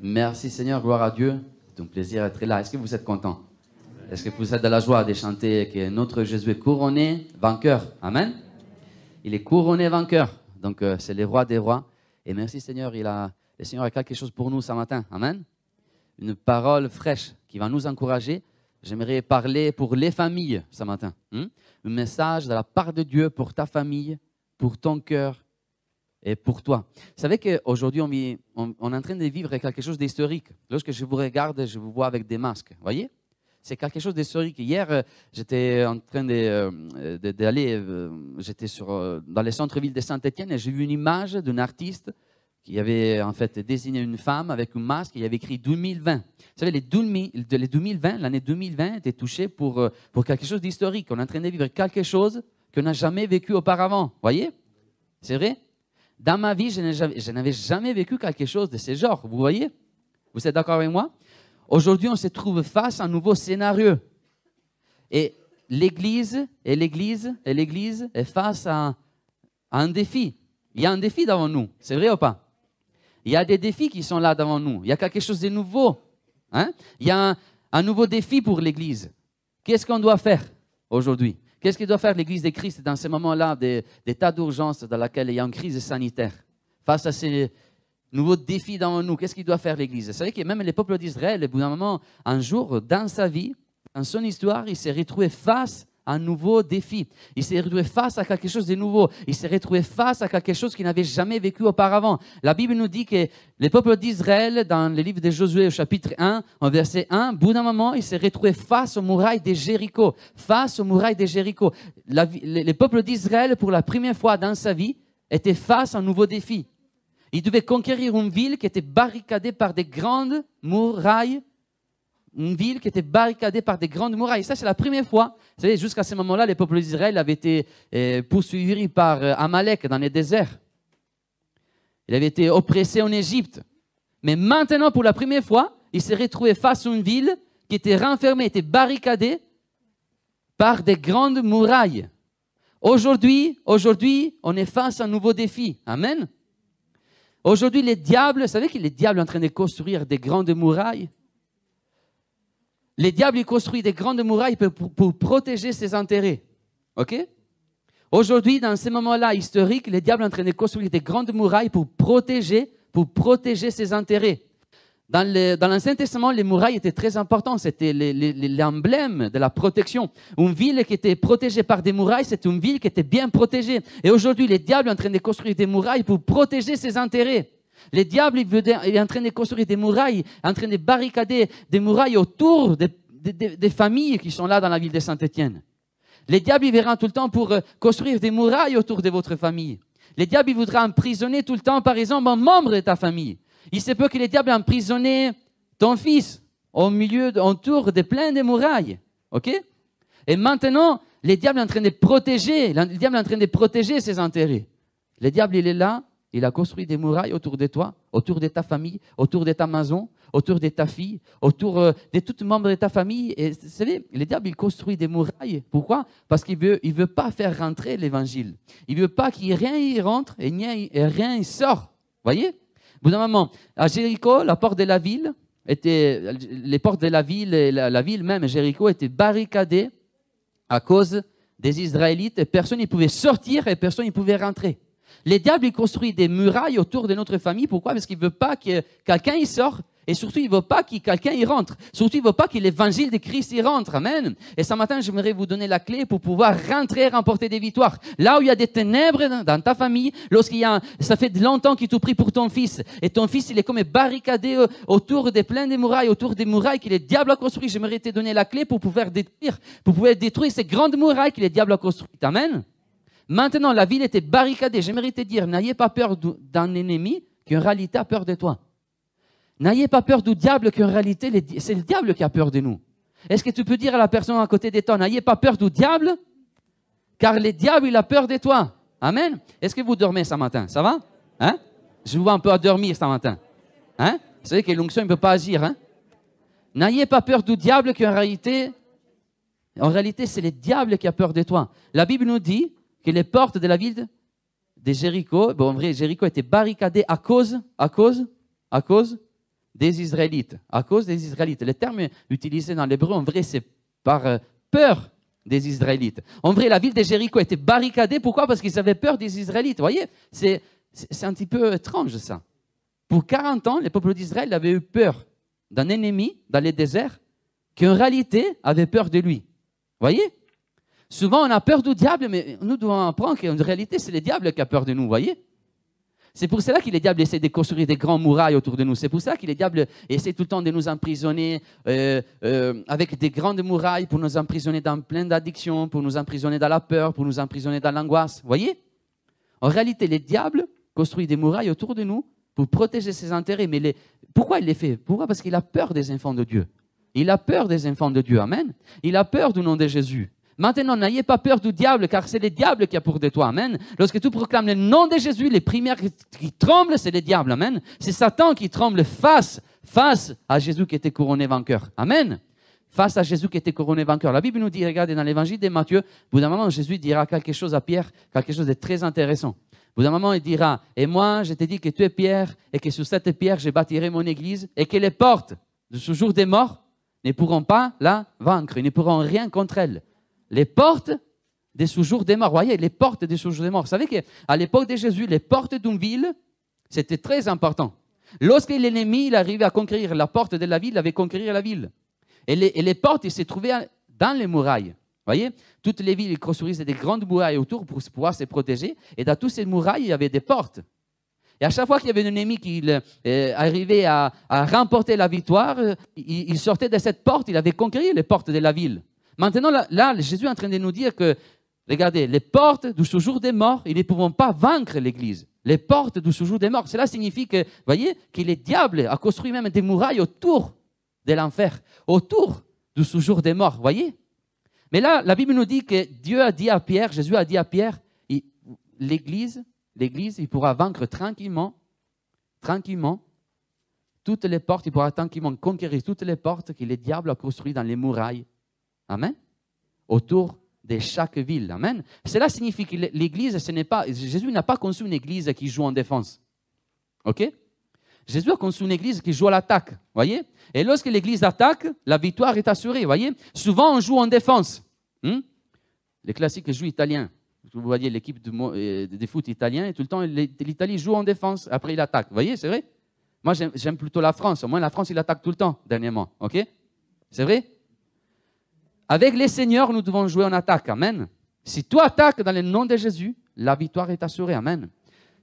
Merci Seigneur, gloire à Dieu. C'est un plaisir d'être là. Est-ce que vous êtes content Est-ce que vous êtes de la joie de chanter que notre Jésus est couronné vainqueur? Amen. Il est couronné vainqueur. Donc euh, c'est le roi des rois. Et merci Seigneur, il a, le Seigneur a quelque chose pour nous ce matin. Amen. Une parole fraîche qui va nous encourager. J'aimerais parler pour les familles ce matin. hein. Un message de la part de Dieu pour ta famille, pour ton cœur et pour toi. Vous savez qu'aujourd'hui, on, on- est en train de vivre quelque chose d'historique. Lorsque je vous regarde, je vous vois avec des masques. voyez? C'est quelque chose d'historique. Hier, euh, j'étais en train euh, d'aller, euh, j'étais dans le centre-ville de Saint-Étienne et j'ai vu une image d'un artiste qui avait en fait désigné une femme avec un masque et il avait écrit 2020. Vous savez, les 2000 de- les 2020, l'année 2020 était touchée pour, pour quelque chose d'historique. On est en train de vivre quelque chose qu'on n'a jamais vécu auparavant. voyez? C'est vrai? Dans ma vie, je n'avais jamais vécu quelque chose de ce genre. Vous voyez? Vous êtes d'accord avec moi? Aujourd'hui, on se trouve face à un nouveau scénario. Et l'Église, et l'Église, et l'Église est face à, un défi. Il y a un défi devant nous. C'est vrai ou pas? Il y a des défis qui sont là devant nous. Il y a quelque chose de nouveau. Hein? Il y a un nouveau défi pour l'Église. Qu'est-ce qu'on doit faire aujourd'hui? Qu'est-ce que doit faire l'Église de Christ dans ces moments-là d'état d'urgence dans lequel il y a une crise sanitaire? Face à ces nouveaux défis devant nous, qu'est-ce qu'il doit faire l'Église? Vous savez que même le peuple d'Israël, au bout d'un moment, un jour, dans sa vie, dans son histoire, il s'est retrouvé face un nouveau défi. Il s'est retrouvé face à quelque chose de nouveau. Il s'est retrouvé face à quelque chose qu'il n'avait jamais vécu auparavant. La Bible nous dit que le peuple d'Israël, dans le livre de Josué au chapitre 1, en verset 1, au bout d'un moment, il s'est retrouvé face aux murailles de Jéricho. Face aux murailles de Jéricho. La vie- le, le peuple d'Israël, pour la première fois dans sa vie, était face à un nouveau défi. Il devait conquérir une ville qui était barricadée par des grandes murailles une ville qui était barricadée par des grandes murailles. Ça, c'est la première fois. Vous savez, jusqu'à ce moment-là, les peuples d'Israël avaient été euh, poursuivis par euh, Amalek dans les déserts. Il avait été oppressé en Égypte. Mais maintenant, pour la première fois, il s'est retrouvé face à une ville qui était renfermée, était barricadée par des grandes murailles. Aujourd'hui, aujourd'hui, on est face à un nouveau défi. Amen. Aujourd'hui, les diables, vous savez que les diables sont en train de construire des grandes murailles? Les diables ils construisent des grandes murailles pour, protéger ses intérêts. OK? Aujourd'hui, dans ces moments-là historiques, les diables sont en train de construire des grandes murailles pour protéger, pour protéger ses intérêts. Dans l'Ancien Testament, les murailles étaient très importantes. C'était l'emblème de la protection. Une ville qui était protégée par des murailles, c'était une ville qui était bien protégée. Et aujourd'hui, les diables sont en train de construire des murailles pour protéger ses intérêts. Les diables, il veut- il est en train de construire des murailles, en train de barricader des murailles autour des, familles qui sont là dans la ville de Saint-Étienne. Les diables, ils verront tout le temps pour euh, construire des murailles autour de votre famille. Les diables, ils voudraient emprisonner tout le temps, par exemple, un membre de ta famille. Il se peut que les diables emprisonnent ton fils au milieu, autour de plein de murailles. OK? Et maintenant, les diables sont en train de protéger, le diable est en train de protéger ses intérêts. Le diable, il est là, il a construit des murailles autour de toi, autour de ta famille, autour de ta maison, autour de ta fille, autour euh, de tout membre de ta famille. Et vous savez, le diable, il construit des murailles. Pourquoi? Parce qu'il il veut pas faire rentrer l'évangile. Il veut pas qu'il rien y rentre et rien, y- sort. Voyez? Bout d'un moment, à Jéricho, la porte de la ville était, les portes de la ville, la, la ville même, Jéricho, étaient barricadées à cause des Israélites. Et personne ne pouvait sortir et personne ne pouvait rentrer. Les diables, ils construisent des murailles autour de notre famille. Pourquoi? Parce qu'il ne veut pas que quelqu'un y sorte. Et surtout, il ne veut pas que quelqu'un y rentre. Surtout, il ne veut pas que l'évangile de Christ y rentre. Amen. Et ce matin, j'aimerais vous donner la clé pour pouvoir rentrer et remporter des victoires. Là où il y a des ténèbres dans, ta famille, lorsqu'il y a, ça fait longtemps qu'il te prie pour ton fils, et ton fils, il est comme barricadé euh, autour des plein de murailles, autour des murailles que le diable a construites. J'aimerais te donner la clé pour pouvoir détruire, pour pouvoir détruire ces grandes murailles que le diable a construites. Amen. Maintenant, la ville était barricadée. J'aimerais te dire, n'ayez pas peur d'un ennemi qui en réalité a peur de toi. N'ayez pas peur du diable qui en réalité, c'est le diable qui a peur de nous. Est-ce que tu peux dire à la personne à côté de toi, n'ayez pas peur du diable, car le diable, il a peur de toi. Amen. Est-ce que vous dormez ce matin? Ça va? Hein? Je vous vois un peu à dormir ce matin. Hein? Vous savez que l'onction ne peut pas agir. Hein? N'ayez pas peur du diable qui en réalité, en réalité, c'est le diable qui a peur de toi. La Bible nous dit que les portes de la ville de Jéricho, bon, en vrai, Jéricho était barricadée à cause, à cause, à cause des Israélites, à cause des Israélites. Le terme utilisé dans l'hébreu, en vrai, c'est par euh, peur des Israélites. En vrai, la ville de Jéricho était barricadée. Pourquoi? Parce qu'ils avaient peur des Israélites. Vous voyez, c'est un petit peu étrange ça. Pour 40 ans, les peuples d'Israël avaient eu peur d'un ennemi dans les déserts qui en réalité avait peur de lui. Vous voyez? Souvent, on a peur du diable, mais nous devons apprendre qu'en réalité, c'est le diable qui a peur de nous. Voyez c'est pour cela que les diables essaient de construire des grandes murailles autour de nous. C'est pour cela que les diables essaient tout le temps de nous emprisonner euh, euh, avec des grandes murailles pour nous emprisonner dans plein d'addictions, pour nous emprisonner dans la peur, pour nous emprisonner dans l'angoisse. Voyez En réalité, les diables construisent des murailles autour de nous pour protéger ses intérêts. Mais pourquoi il les fait? Pourquoi? Parce qu'il a peur des enfants de Dieu. Il a peur des enfants de Dieu. Amen. Il a peur du nom de Jésus. Maintenant, n'ayez pas peur du diable, car c'est le diable qui a pour de toi. Amen. Lorsque tu proclames le nom de Jésus, les premières qui tremblent, c'est le diable. Amen. C'est Satan qui tremble face, face à Jésus qui était couronné vainqueur. Amen. Face à Jésus qui était couronné vainqueur. La Bible nous dit, regardez, dans l'évangile de Matthieu, au bout d'un moment, Jésus dira quelque chose à Pierre, quelque chose de très intéressant. Au bout d'un moment, il dira, et moi, je te dis que tu es Pierre, et que sur cette pierre, je bâtirai mon église, et que les portes de ce jour des morts ne pourront pas la vaincre, ils ne pourront rien contre elle les portes des sous-jours des morts. Voyez, les portes des sous-jours des morts. Vous savez qu'à l'époque de Jésus, les portes d'une ville, c'était très important. Lorsque l'ennemi arrivait à conquérir la porte de la ville, il avait conquérir la ville. Et les, portes, il s'est trouvé dans les murailles. Voyez, toutes les villes construisaient des grandes murailles autour pour pouvoir se protéger. Et dans toutes ces murailles, il y avait des portes. Et à chaque fois qu'il y avait un ennemi qui euh, arrivait à, remporter la victoire, il, il, sortait de cette porte, il avait conquis les portes de la ville. Maintenant, là, Jésus est en train de nous dire que, regardez, les portes du séjour des morts, ils ne pourront pas vaincre l'Église. Les portes du séjour des morts. Cela signifie que, voyez, que le diable a construit même des murailles autour de l'enfer, autour du séjour des morts, voyez Mais là, la Bible nous dit que Dieu a dit à Pierre, Jésus a dit à Pierre, l'Église, l'Église, il pourra vaincre tranquillement, tranquillement, toutes les portes, il pourra tranquillement conquérir toutes les portes que le diable a construites dans les murailles Amen. Autour de chaque ville. Amen. Cela signifie que l'Église, ce n'est pas. Jésus n'a pas conçu une Église qui joue en défense. OK? Jésus a conçu une Église qui joue à l'attaque. Voyez? Et lorsque l'Église attaque, la victoire est assurée. Voyez? Souvent, on joue en défense. Hmm? Les classiques jouent italiens. Vous voyez l'équipe de, euh, foot italien, et tout le temps, l'Italie joue en défense, après il attaque. Vous voyez, c'est vrai? Moi, j'aime plutôt la France. Au moins, la France, il attaque tout le temps, dernièrement. OK? C'est vrai? Avec les seigneurs, nous devons jouer en attaque. Amen. Si tu attaques dans le nom de Jésus, la victoire est assurée. Amen.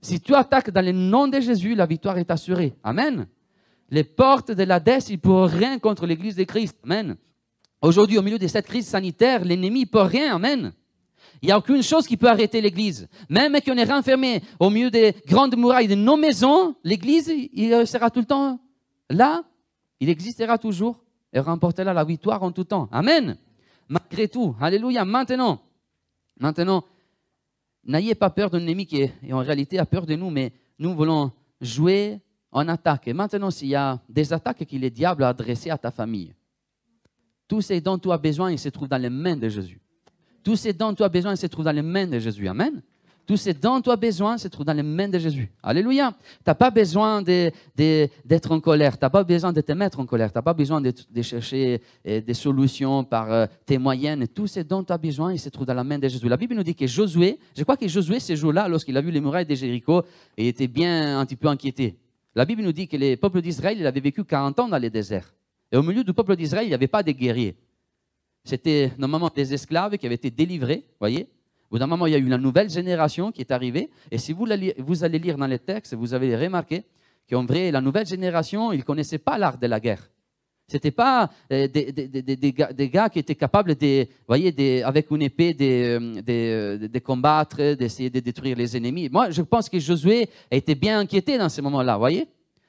Si tu attaques dans le nom de Jésus, la victoire est assurée. Amen. Les portes de la dette, ils ne pourront rien contre l'Église de Christ. Amen. Aujourd'hui, au milieu de cette crise sanitaire, l'ennemi ne peut rien. Amen. Il n'y a aucune chose qui peut arrêter l'Église. Même qu'on est renfermé au milieu des grandes murailles de nos maisons, l'Église, il sera tout le temps là. Il existera toujours et remportera la victoire en tout temps. Amen malgré tout. Alléluia. Maintenant, maintenant, n'ayez pas peur d'un ennemi qui est, en réalité a peur de nous, mais nous voulons jouer en attaque. Et maintenant, s'il y a des attaques que le diable a adressées à ta famille, tout ce dont tu as besoin, il se trouve dans les mains de Jésus. Tout ce dont tu as besoin, il se trouve dans les mains de Jésus. Amen. Tout ce dont tu as besoin se trouve dans les mains de Jésus. Alléluia. Tu n'as pas besoin d'être en colère. Tu n'as pas besoin de te mettre en colère. Tu n'as pas besoin de, chercher euh, des solutions par euh, tes moyennes. Tout ce dont tu as besoin, il se trouve dans la main de Jésus. La Bible nous dit que Josué, je crois que Josué, ce jour-là, lorsqu'il a vu les murailles de Jéricho, il était bien un petit peu inquiété. La Bible nous dit que les peuples d'Israël, il avait vécu 40 ans dans les déserts. Et au milieu du peuple d'Israël, il n'y avait pas de guerriers. C'était normalement des esclaves qui avaient été délivrés, voyez bout d'un il y a eu une nouvelle génération qui est arrivée. Et si vous, vous allez lire dans les textes, vous avez remarqué qu'en vrai, la nouvelle génération, ils ne connaissaient pas l'art de la guerre. Ce n'étaient pas euh, des, gars, qui étaient capables, de, voyez, avec une épée, de, de combattre, d'essayer de détruire les ennemis. Moi, je pense que Josué était bien inquiété dans ce moment-là, voyez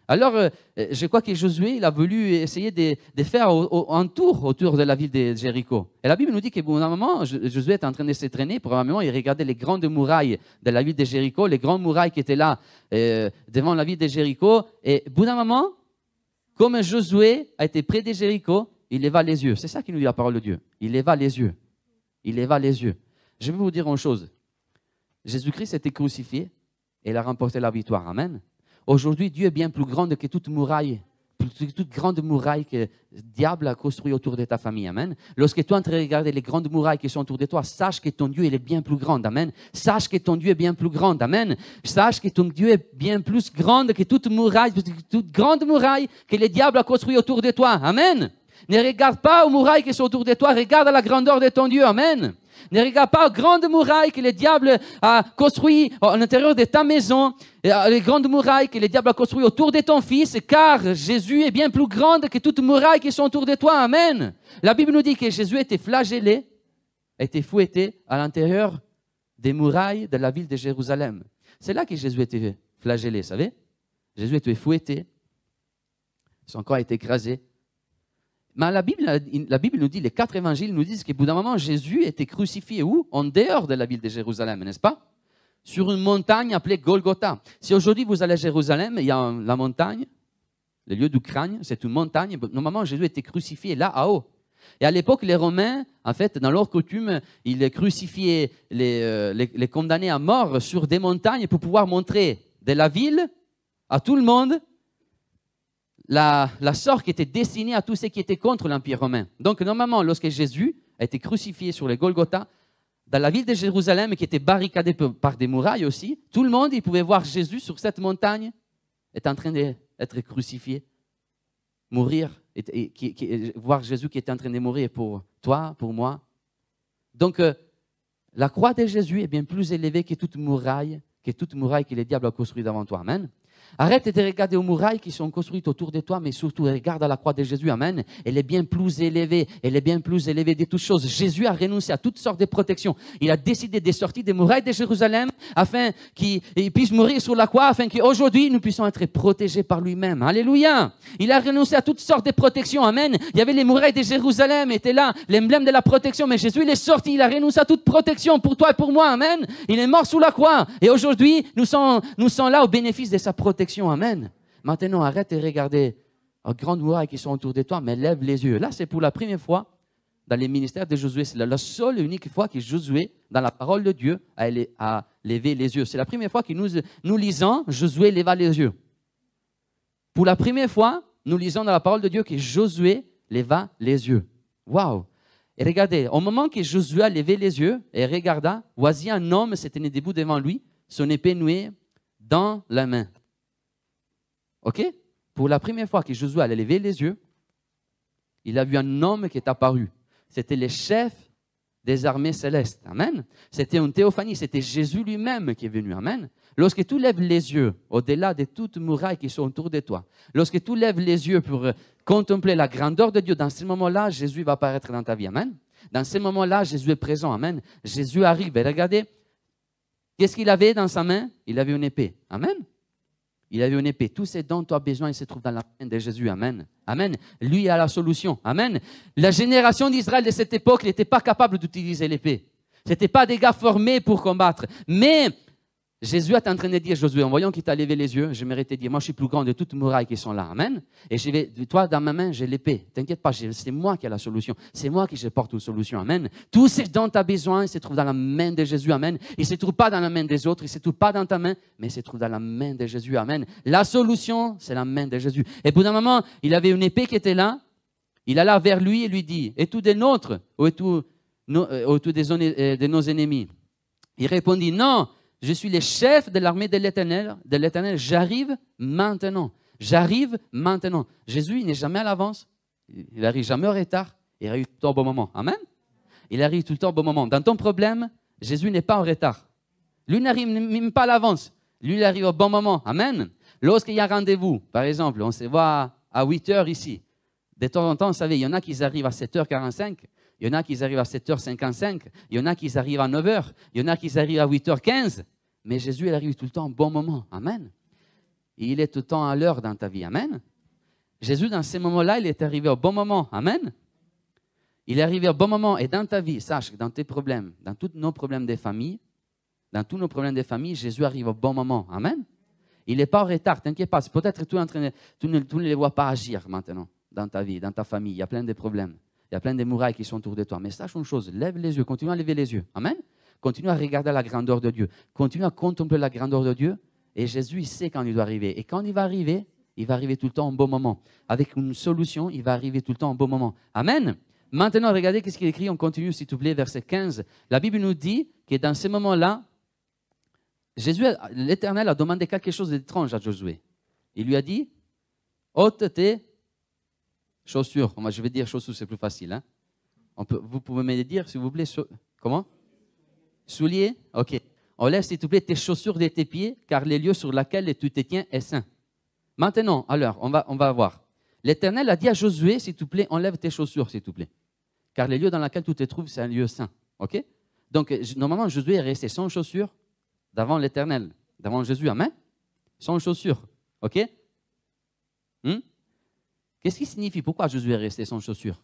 alors, euh, je crois que Josué, il a voulu essayer de, faire un tour autour de la ville de Jéricho. Et la Bible nous dit qu'à un moment, Josué était en train de se. Probablement, il regardait les grandes murailles de la ville de Jéricho, les grandes murailles qui étaient là euh, devant la ville de Jéricho. Et au bout d'un moment, comme Josué a été près de Jéricho, il leva les yeux. C'est ça qui nous dit la parole de Dieu. Il leva les yeux. Il leva les yeux. Je vais vous dire une chose. Jésus-Christ était crucifié et il a remporté la victoire. Amen. Aujourd'hui, Dieu est bien plus grand que toute muraille, toute grande muraille que le diable a construit autour de ta famille. Amen. Lorsque tu es en train de regarder les grandes murailles qui sont autour de toi, sache que ton Dieu est bien plus grand. Amen. Sache que ton Dieu est bien plus grand. Amen. Sache que ton Dieu est bien plus grand que toute muraille, toute grande muraille que le diable a construit autour de toi. Amen. Ne regarde pas aux murailles qui sont autour de toi, regarde à la grandeur de ton Dieu. Amen. Ne regarde pas aux grandes murailles que le diable a construites à l'intérieur de ta maison, les grandes murailles que le diable a construites autour de ton fils, car Jésus est bien plus grand que toutes les murailles qui sont autour de toi. Amen. La Bible nous dit que Jésus était flagellé, était fouetté à l'intérieur des murailles de la ville de Jérusalem. C'est là que Jésus était flagellé, vous savez Jésus était fouetté, son corps a été écrasé, mais la Bible, la Bible nous dit, les quatre évangiles nous disent qu'au bout d'un moment, Jésus était crucifié où? En dehors de la ville de Jérusalem, n'est-ce pas? Sur une montagne appelée Golgotha. Si aujourd'hui vous allez à Jérusalem, il y a la montagne, le lieu d'Ukraine, c'est une montagne. Normalement, Jésus était crucifié là, à haut. Et à l'époque, les Romains, en fait, dans leur coutume, ils crucifiaient les, euh, les condamnés à mort sur des montagnes pour pouvoir montrer de la ville à tout le monde la, la sorte qui était destinée à tous ceux qui étaient contre l'Empire romain. Donc, normalement, lorsque Jésus a été crucifié sur le Golgotha, dans la ville de Jérusalem, qui était barricadée par des murailles aussi, tout le monde il pouvait voir Jésus sur cette montagne, est en train d'être crucifié, mourir, voir Jésus qui était en train de mourir pour toi, pour moi. Donc, euh, la croix de Jésus est bien plus élevée que toute muraille, que toute muraille que le diable a construite devant toi. Amen. Arrête de regarder aux murailles qui sont construites autour de toi, mais surtout regarde à la croix de Jésus. Amen. Elle est bien plus élevée. Elle est bien plus élevée de toutes choses. Jésus a renoncé à toutes sortes de protections. Il a décidé de sortir des murailles de Jérusalem afin qu'il puisse mourir sur la croix, afin qu'aujourd'hui nous puissions être protégés par lui-même. Alléluia. Il a renoncé à toutes sortes de protections. Amen. Il y avait les murailles de Jérusalem, était là, l'emblème de la protection. Mais Jésus, il est sorti. Il a renoncé à toute protection pour toi et pour moi. Amen. Il est mort sous la croix. Et aujourd'hui, nous sommes, nous sommes là au bénéfice de sa protection. Amen. Maintenant, arrête de regarder aux grandes murailles qui sont autour de toi, mais lève les yeux. Là, c'est pour la première fois dans les ministères de Josué. C'est la seule et unique fois que Josué, dans la parole de Dieu, a, levé les yeux. C'est la première fois que nous, nous lisons Josué leva les yeux. Pour la première fois, nous lisons dans la parole de Dieu que Josué leva les yeux. Waouh! Et regardez, au moment que Josué a levé les yeux et regarda, voici un homme s'était debout devant lui, son épée nouée dans la main. OK? Pour la première fois que Josué allait lever les yeux, il a vu un homme qui est apparu. C'était le chef des armées célestes. Amen. C'était une théophanie, c'était Jésus lui-même qui est venu. Amen. Lorsque tu lèves les yeux au-delà de toutes murailles qui sont autour de toi, lorsque tu lèves les yeux pour contempler la grandeur de Dieu, dans ce moment-là, Jésus va apparaître dans ta vie. Amen. Dans ce moment-là, Jésus est présent. Amen. Jésus arrive. Et regardez, qu'est-ce qu'il avait dans sa main? Il avait une épée. Amen. Il avait une épée. Tous ces dont tu as besoin, il se trouve dans la main de Jésus. Amen. Amen. Lui a la solution. Amen. La génération d'Israël de cette époque n'était pas capable d'utiliser l'épée. Ce n'était pas des gars formés pour combattre. Mais Jésus est en train de dire, Josué, en voyant qu'il t'a levé les yeux, je te dire, moi je suis plus grand de toutes les murailles qui sont là. Amen. Et je vais, toi, dans ma main, j'ai l'épée. T'inquiète pas, c'est moi qui ai la solution. C'est moi qui je porte une solution. Amen. Tout ce dont tu as besoin, il se trouve dans la main de Jésus. Amen. Il ne se trouve pas dans la main des autres, il ne se trouve pas dans ta main, mais il se trouve dans la main de Jésus. Amen. La solution, c'est la main de Jésus. Et pour un moment, il avait une épée qui était là. Il alla vers lui et lui dit, et tout des nôtres, ou tout, euh, des, euh, de nos ennemis? Il répondit, non, je suis le chef de l'armée de l'Éternel, de l'Éternel, j'arrive maintenant. J'arrive maintenant. Jésus, il n'est jamais à l'avance, il n'arrive jamais en retard, il arrive tout le temps au bon moment. Amen. Il arrive tout le temps au bon moment. Dans ton problème, Jésus n'est pas en retard. Lui n'arrive même pas à l'avance. Lui, il arrive au bon moment. Amen. Lorsqu'il y a rendez-vous, par exemple, on se voit à 8 heures ici. De temps en temps, vous savez, il y en a qui arrivent à 7h45, il y en a qui arrivent à 7h55, il y en a qui arrivent à 9h, il y en a qui arrivent à 8h15. Mais Jésus, il arrive tout le temps au bon moment. Amen. Il est tout le temps à l'heure dans ta vie. Amen. Jésus, dans ces moments-là, il est arrivé au bon moment. Amen. Il est arrivé au bon moment. Et dans ta vie, sache que dans tes problèmes, dans tous nos problèmes des familles, dans tous nos problèmes des familles, Jésus arrive au bon moment. Amen. Il n'est pas en retard, t'inquiète pas. Peut-être tu, tu, ne, tu ne les vois pas agir maintenant dans ta vie, dans ta famille. Il y a plein de problèmes. Il y a plein de murailles qui sont autour de toi. Mais sache une chose, lève les yeux, continue à lever les yeux. Amen. Continue à regarder la grandeur de Dieu. Continue à contempler la grandeur de Dieu. Et Jésus, il sait quand il doit arriver. Et quand il va arriver, il va arriver tout le temps au bon moment. Avec une solution, il va arriver tout le temps au bon moment. Amen. Maintenant, regardez qu'est-ce qu'il écrit. On continue, s'il te plaît, verset 15. La Bible nous dit que dans ces moments-là, Jésus, l'Éternel a demandé quelque chose d'étrange à Josué. Il lui a dit, ôte tes chaussures. Moi, je vais dire chaussures, c'est plus facile. Hein. vous pouvez me dire, s'il vous plaît, comment? Souliers? Ok. Laisse, s'il te plaît, tes chaussures de tes pieds, car les lieux sur lesquels tu te tiens est saint. Maintenant, alors, on va, on va voir. L'Éternel a dit à Josué, s'il te plaît, enlève tes chaussures, s'il te plaît. Car les lieux dans lesquels tu te trouves, c'est un lieu saint. OK? Donc, normalement, Josué est resté sans chaussures devant l'Éternel, devant Jésus. Amen? Sans chaussures. OK? Hmm? Qu'est-ce qui signifie? Pourquoi Josué est resté sans chaussures?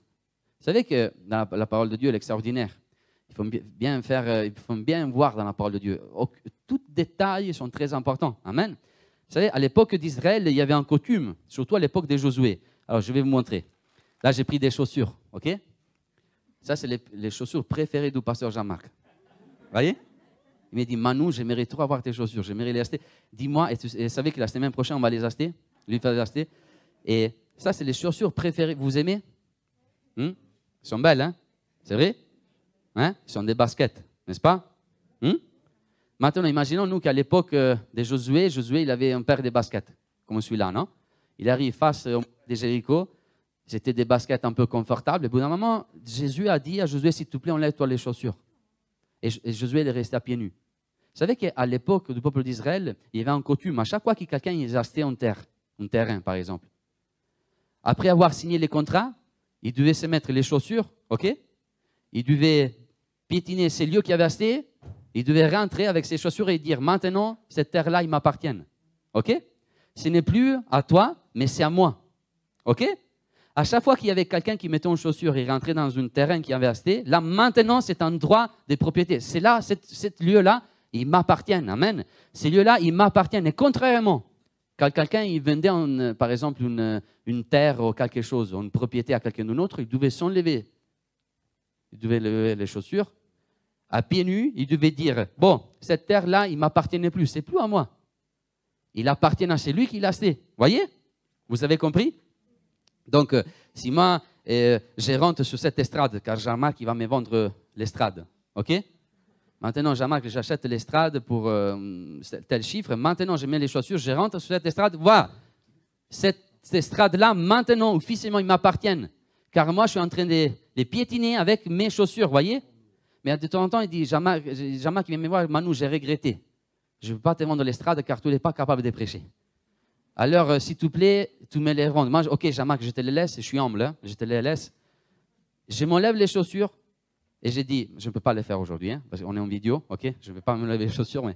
Vous savez que la, parole de Dieu, l'extraordinaire, il faut bien faire, euh, il faut bien voir dans la parole de Dieu. Tous détails sont très importants. Amen. Vous savez, à l'époque d'Israël, il y avait un coutume, surtout à l'époque de Josué. Alors, je vais vous montrer. Là, j'ai pris des chaussures, ok? Ça, c'est les, chaussures préférées du pasteur Jean-Marc. Vous voyez? Il m'a dit, Manu, j'aimerais trop avoir tes chaussures, j'aimerais les acheter. Dis-moi, et tu savez que la semaine prochaine, on va les acheter Lui faire les acheter. Et ça, c'est les chaussures préférées. Vous aimez? Hmm? Elles sont belles, hein? C'est vrai? Hein? Ce sont des baskets, n'est-ce pas? Hmm? Maintenant, imaginons nous qu'à l'époque euh, de Josué, Josué, il avait un paire de baskets, comme celui-là, non? Il arrive face au des Jéricho, c'était des baskets un peu confortables. Et au bout d'un moment, Jésus a dit à Josué, s'il te plaît, enlève-toi les chaussures. Et, Josué est resté à pieds nus. Vous savez qu'à l'époque du peuple d'Israël, il y avait un coutume. À chaque fois que quelqu'un achetait en terre, un terrain par exemple, après avoir signé les contrats, il devait se mettre les chaussures, ok? Il devait piétiner ces lieux qu'il avait achetés, il devait rentrer avec ses chaussures et dire maintenant, cette terre-là, il m'appartient. Ok? Ce n'est plus à toi, mais c'est à moi. Ok? À chaque fois qu'il y avait quelqu'un qui mettait une chaussure et rentrait dans un terrain qu'il avait acheté, là maintenant, c'est un droit de propriété. C'est là, ce lieu-là, il m'appartient. Amen. Ces lieux-là, il m'appartient. Et contrairement quand quelqu'un il vendait, par exemple, une, terre ou quelque chose, une propriété à quelqu'un d'autre, il devait s'enlever. Il devait lever les chaussures. À pieds nus, il devait dire Bon, cette terre-là, il m'appartenait plus, c'est plus à moi. Il appartient à celui qui l'a acheté. Voyez? Vous avez compris? Donc, euh, si moi, euh, je rentre sur cette estrade, car Jean-Marc, il va me vendre l'estrade. OK? Maintenant, Jean-Marc, j'achète l'estrade pour euh, tel chiffre. Maintenant, je mets les chaussures, je rentre sur cette estrade. Voilà. Cette, estrade-là, maintenant, officiellement, ils m'appartiennent. Car moi, je suis en train de les piétiner avec mes chaussures, voyez? Mais de temps en temps, il dit, Jean-Marc, Jean vient me voir, Manu, j'ai regretté. Je ne veux pas te vendre l'estrade car tu n'es pas capable de prêcher. Alors, euh, s'il te plaît, tu me les rends. Moi, ok, Jean-Marc, je te les laisse, je suis humble, hein, je te les laisse. Je m'enlève les chaussures, et j'ai dit, je ne peux pas le faire aujourd'hui, hein, parce qu'on est en vidéo, ok Je ne vais pas me lever les chaussures.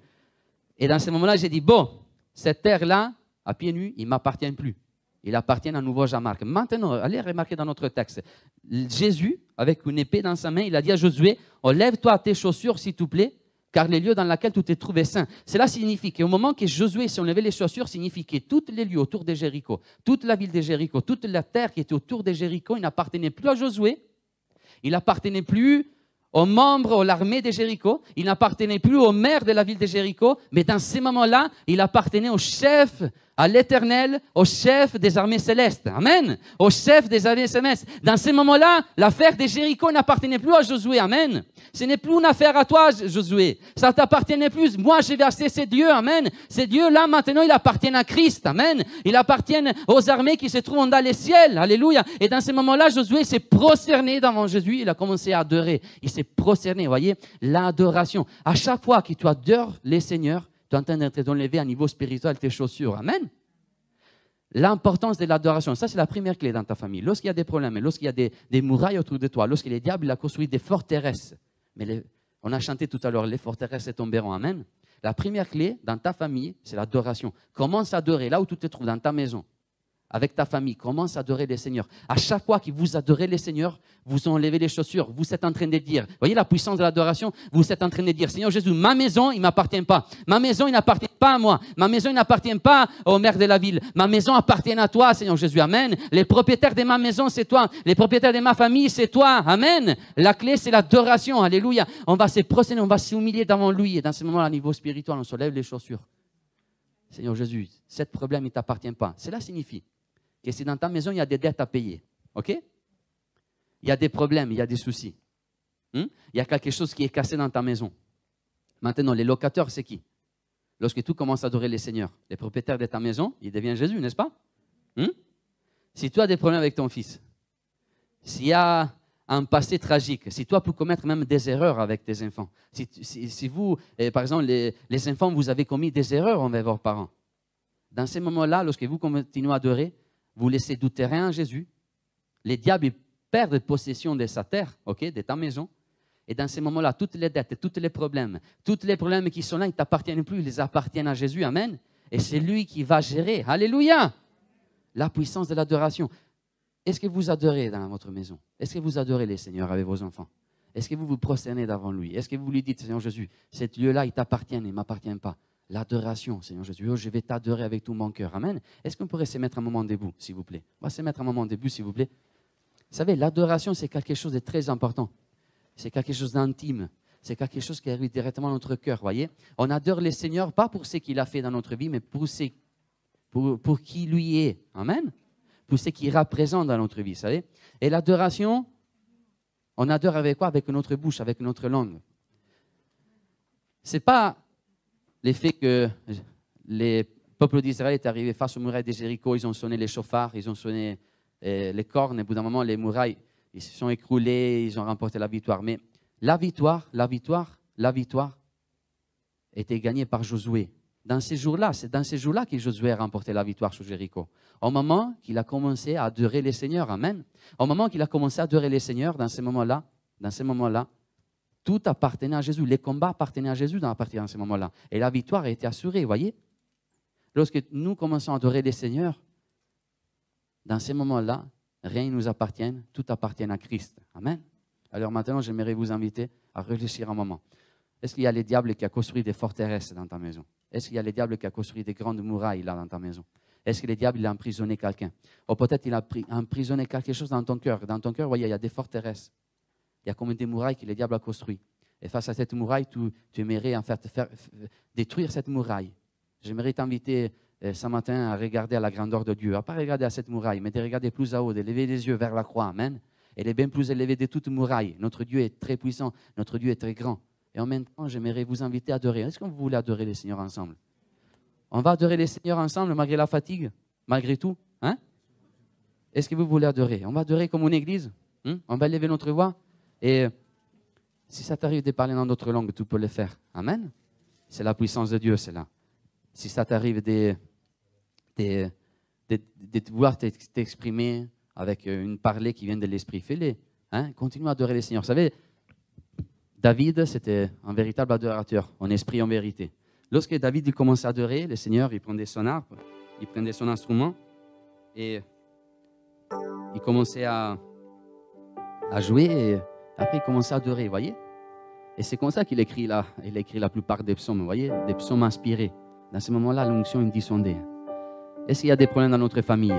Et dans ce moment-là, j'ai dit, bon, cette terre-là, à pieds nus, il ne m'appartient plus. Il appartient à nouveau à Jean-Marc. Maintenant, allez remarquer dans notre texte. Jésus, avec une épée dans sa main, il a dit à Josué, enlève-toi tes chaussures, s'il te plaît, car les lieux dans lesquels tu t'es trouvé saint. Cela signifie qu'au moment que Josué s'est enlevé les chaussures, signifie que tous les lieux autour de Jéricho, toute la ville de Jéricho, toute la terre qui était autour de Jéricho, il n'appartenait plus à Josué, il n'appartenait plus aux membres, de l'armée de Jéricho. Il n'appartenait plus au maire de la ville de Jéricho, mais dans ces moments-là, il appartenait au chef à l'Éternel, au chef des armées célestes. Amen. Au chef des armées célestes. Dans ces moments-là, l'affaire de Jéricho n'appartenait plus à Josué. Amen. Ce n'est plus une affaire à toi, Josué. Ça t'appartenait plus. Moi, j'ai versé ces dieux. Amen. Ces dieux-là, maintenant, ils appartiennent à Christ. Amen. Ils appartiennent aux armées qui se trouvent dans les ciels. Alléluia. Et dans ces moments-là, Josué s'est prosterné devant Jésus. Il a commencé à adorer. Il s'est prosterné. Vous voyez, l'adoration. À chaque fois que tu adores les seigneurs, tu es en train d'enlever à niveau spirituel tes chaussures. Amen. L'importance de l'adoration, ça c'est la première clé dans ta famille. Lorsqu'il y a des problèmes, lorsqu'il y a des, murailles autour de toi, lorsque le diable a construit des forteresses, mais on a chanté tout à l'heure, les forteresses tomberont. Amen. La première clé dans ta famille, c'est l'adoration. Commence à adorer là où tu te trouves, dans ta maison avec ta famille, commence à adorer les seigneurs. À chaque fois que vous adorez les seigneurs, vous enlevez les chaussures. Vous êtes en train de dire, voyez la puissance de l'adoration Vous êtes en train de dire, Seigneur Jésus, ma maison, il ne m'appartient pas. Ma maison, il n'appartient pas à moi. Ma maison, il n'appartient pas au maire de la ville. Ma maison appartient à toi, Seigneur Jésus. Amen. Les propriétaires de ma maison, c'est toi. Les propriétaires de ma famille, c'est toi. Amen. La clé, c'est l'adoration. Alléluia. On va se procéder, on va s'humilier devant lui. Et dans ce moment, à niveau spirituel, on se lève les chaussures. Seigneur Jésus, ce problème ne t'appartient pas. Cela signifie que si dans ta maison, il y a des dettes à payer, OK? Il y a des problèmes, il y a des soucis. Hmm? Il y a quelque chose qui est cassé dans ta maison. Maintenant, les locataires, c'est qui? Lorsque tu commences à adorer les seigneurs, les propriétaires de ta maison, ils deviennent Jésus, n'est-ce pas? Hmm? Si tu as des problèmes avec ton fils, s'il y a un passé tragique, si toi peux commettre même des erreurs avec tes enfants, si, vous, eh, par exemple, les, les, enfants, vous avez commis des erreurs envers vos parents, dans ces moments-là, lorsque vous continuez à adorer, vous laissez du terrain à Jésus, les diables perdent possession de sa terre, ok, de ta maison, et dans ces moments-là, toutes les dettes, tous les problèmes, tous les problèmes qui sont là, ils ne t'appartiennent plus, ils appartiennent à Jésus, Amen. Et c'est lui qui va gérer, Alléluia, la puissance de l'adoration. Est-ce que vous adorez dans votre maison? Est-ce que vous adorez les seigneurs avec vos enfants? Est-ce que vous vous prosternez devant lui? Est-ce que vous lui dites, Seigneur Jésus, cet lieu-là, il t'appartient, il ne m'appartient pas? L'adoration, Seigneur Jésus, oh, je vais t'adorer avec tout mon cœur. Amen. Est-ce qu'on pourrait se mettre un moment debout, s'il vous plaît? On va se mettre un moment debout, s'il vous plaît. Vous savez, l'adoration, c'est quelque chose de très important. C'est quelque chose d'intime. C'est quelque chose qui arrive directement dans notre cœur, voyez? On adore le Seigneur, pas pour ce qu'il a fait dans notre vie, mais pour, ce, pour, pour qui lui est. Amen? Pour ce qu'il représente dans notre vie, vous savez? Et l'adoration, on adore avec quoi? Avec notre bouche, avec notre langue. Ce n'est pas l'effet que les peuples d'Israël est arrivé face aux murailles de Jéricho, ils ont sonné les chauffards, ils ont sonné eh, les cornes, et au bout d'un moment, les murailles, ils se sont écroulés, ils ont remporté la victoire. Mais la victoire, la victoire, la victoire était gagnée par Josué dans ces jours-là, c'est dans ces jours-là que Josué a remporté la victoire sur Jéricho. Au moment qu'il a commencé à adorer les seigneurs, Amen. Au moment qu'il a commencé à adorer les seigneurs, dans ces moments-là, dans ces moments-là, tout appartenait à Jésus. Les combats appartenaient à Jésus dans, à partir de ces moments-là. Et la victoire a été assurée, voyez? Lorsque nous commençons à adorer les seigneurs, dans ces moments-là, rien ne nous appartient, tout appartient à Christ. Amen. Alors maintenant, j'aimerais vous inviter à réfléchir un moment. Est-ce qu'il y a les diables qui ont construit des forteresses dans ta maison? Est-ce qu'il y a les diables qui ont construit des grandes murailles là dans ta maison? Est-ce que les diables il a emprisonné quelqu'un? Ou peut-être il a emprisonné quelque chose dans ton cœur. Dans ton cœur, voyez, il y a des forteresses. Il y a comme des murailles que les diables ont construites. Et face à cette muraille, tu, aimerais en faire, faire, détruire cette muraille. J'aimerais t'inviter euh, ce matin à regarder à la grandeur de Dieu, à pas regarder à cette muraille, mais de regarder plus à haut, de lever les yeux vers la croix. Amen. Elle est bien plus élevée de toute muraille. Notre Dieu est très puissant, notre Dieu est très grand. Et en même temps, j'aimerais vous inviter à adorer. Est-ce que vous voulez adorer les Seigneurs ensemble? On va adorer les Seigneurs ensemble malgré la fatigue, malgré tout? Hein? Est-ce que vous voulez adorer? On va adorer comme une église? Hein? On va lever notre voix? Et si ça t'arrive de parler dans d'autres langues, tu peux le faire. Amen. C'est la puissance de Dieu, c'est là. Si ça t'arrive de, de, de, vouloir t'exprimer avec une parlée qui vient de l'esprit, fais-le. Hein? Continue à adorer les Seigneurs. Vous savez, David, c'était un véritable adorateur, en esprit, en vérité. Lorsque David commençait à adorer le Seigneur, il prenait son harpe, il prenait son instrument et il commençait à, à jouer et après il commençait à adorer, voyez Et c'est comme ça qu'il écrit là, il écrit la plupart des psaumes, voyez Des psaumes inspirés. Dans ce moment-là, l'onction est descendait. Est-ce qu'il y a des problèmes dans notre famille?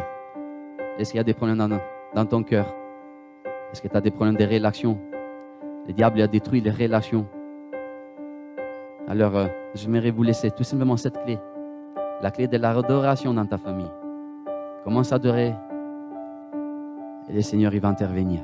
Est-ce qu'il y a des problèmes dans, dans ton cœur? Est-ce que tu as des problèmes de relations? Le diable a détruit les relations. Alors, euh, j'aimerais vous laisser tout simplement cette clé. La clé de l'adoration dans ta famille. Commence à adorer. Et le Seigneur, il va intervenir.